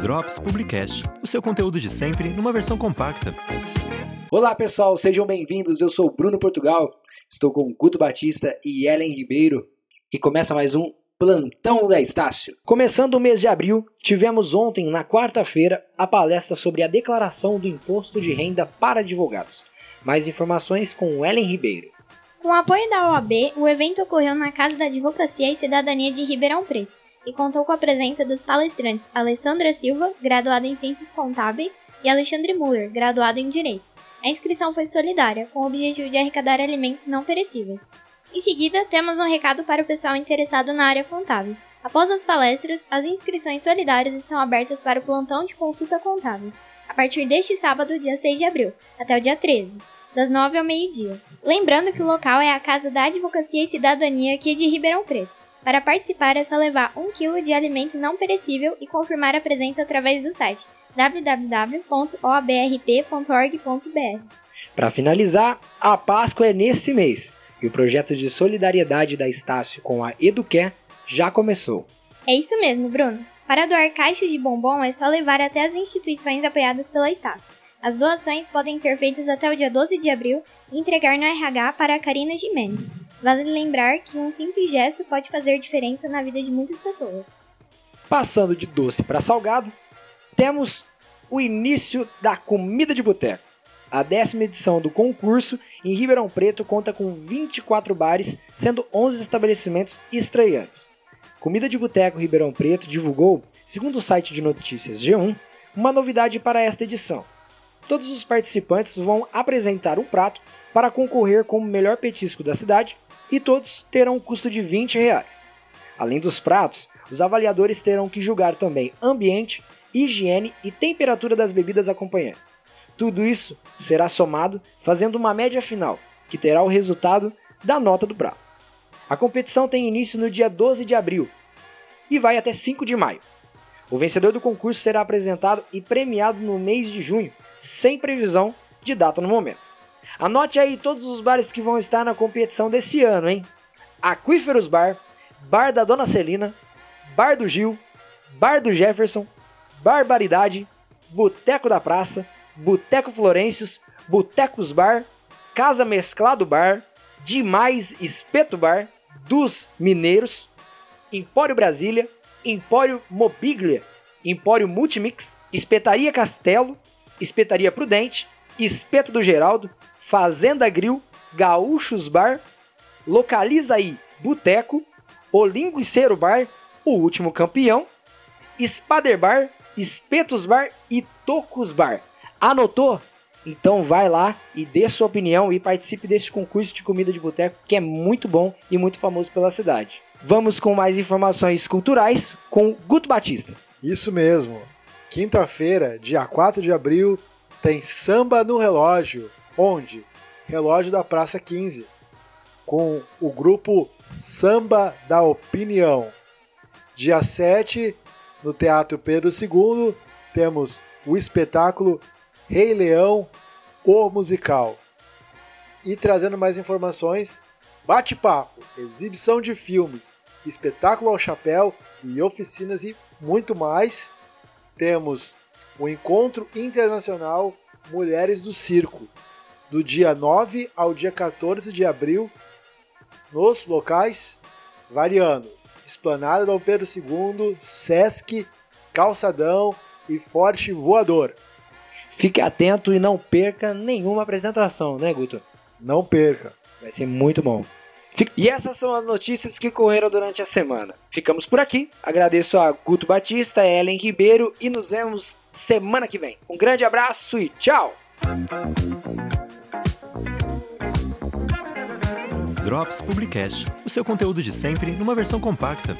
Drops Publicast, o seu conteúdo de sempre numa versão compacta. Olá pessoal, sejam bem-vindos. Eu sou Bruno Portugal, estou com Guto Batista e Ellen Ribeiro e começa mais um Plantão da Estácio. Começando o mês de abril, tivemos ontem, na quarta-feira, a palestra sobre a declaração do imposto de renda para advogados. Mais informações com Ellen Ribeiro. Com o apoio da OAB, o evento ocorreu na Casa da Advocacia e Cidadania de Ribeirão Preto e contou com a presença dos palestrantes Alessandra Silva, graduada em Ciências Contábeis, e Alexandre Muller, graduado em Direito. A inscrição foi solidária, com o objetivo de arrecadar alimentos não perecíveis. Em seguida, temos um recado para o pessoal interessado na área contábil. Após as palestras, as inscrições solidárias estão abertas para o plantão de consulta contábil, a partir deste sábado, dia 6 de abril, até o dia 13 das 9 ao meio-dia. Lembrando que o local é a Casa da Advocacia e Cidadania aqui de Ribeirão Preto. Para participar é só levar 1 kg de alimento não perecível e confirmar a presença através do site www.oabrp.org.br. Para finalizar, a Páscoa é nesse mês e o projeto de solidariedade da Estácio com a Eduquer já começou. É isso mesmo, Bruno. Para doar caixas de bombom é só levar até as instituições apoiadas pela Estácio. As doações podem ser feitas até o dia 12 de abril e entregar no RH para a Karina Gimenez. Vale lembrar que um simples gesto pode fazer diferença na vida de muitas pessoas. Passando de doce para salgado, temos o início da Comida de Boteco. A décima edição do concurso em Ribeirão Preto conta com 24 bares, sendo 11 estabelecimentos estreantes. Comida de Boteco Ribeirão Preto divulgou, segundo o site de notícias G1, uma novidade para esta edição todos os participantes vão apresentar um prato para concorrer como melhor petisco da cidade e todos terão um custo de 20 reais. Além dos pratos, os avaliadores terão que julgar também ambiente, higiene e temperatura das bebidas acompanhantes. Tudo isso será somado, fazendo uma média final, que terá o resultado da nota do prato. A competição tem início no dia 12 de abril e vai até 5 de maio. O vencedor do concurso será apresentado e premiado no mês de junho, sem previsão de data no momento. Anote aí todos os bares que vão estar na competição desse ano, hein? Aquíferos Bar, Bar da Dona Celina, Bar do Gil, Bar do Jefferson, Barbaridade, Boteco da Praça, Boteco Florêncios, Botecos Bar, Casa Mesclado Bar, Demais Espeto Bar, dos Mineiros, Empório Brasília, Empório Mobiglia, Empório Multimix, Espetaria Castelo, Espetaria Prudente, Espeto do Geraldo, Fazenda Grill, Gaúchos Bar, Localiza aí Boteco, O Linguiceiro Bar, O Último Campeão, Spader Bar, Espetos Bar e Tocos Bar. Anotou? Então vai lá e dê sua opinião e participe deste concurso de comida de boteco que é muito bom e muito famoso pela cidade. Vamos com mais informações culturais com Guto Batista. Isso mesmo. Quinta-feira, dia 4 de abril, tem Samba no Relógio. Onde? Relógio da Praça 15. Com o grupo Samba da Opinião. Dia 7, no Teatro Pedro II, temos o espetáculo Rei Leão, o musical. E trazendo mais informações, bate-papo, exibição de filmes, espetáculo ao chapéu e oficinas e muito mais temos o Encontro Internacional Mulheres do Circo, do dia 9 ao dia 14 de abril, nos locais variando Esplanada Dom Pedro II, Sesc, Calçadão e Forte Voador. Fique atento e não perca nenhuma apresentação, né, Guto? Não perca. Vai ser muito bom. E essas são as notícias que correram durante a semana. Ficamos por aqui. Agradeço a Guto Batista, Ellen Ribeiro e nos vemos semana que vem. Um grande abraço e tchau! Drops Publicast, o seu conteúdo de sempre numa versão compacta.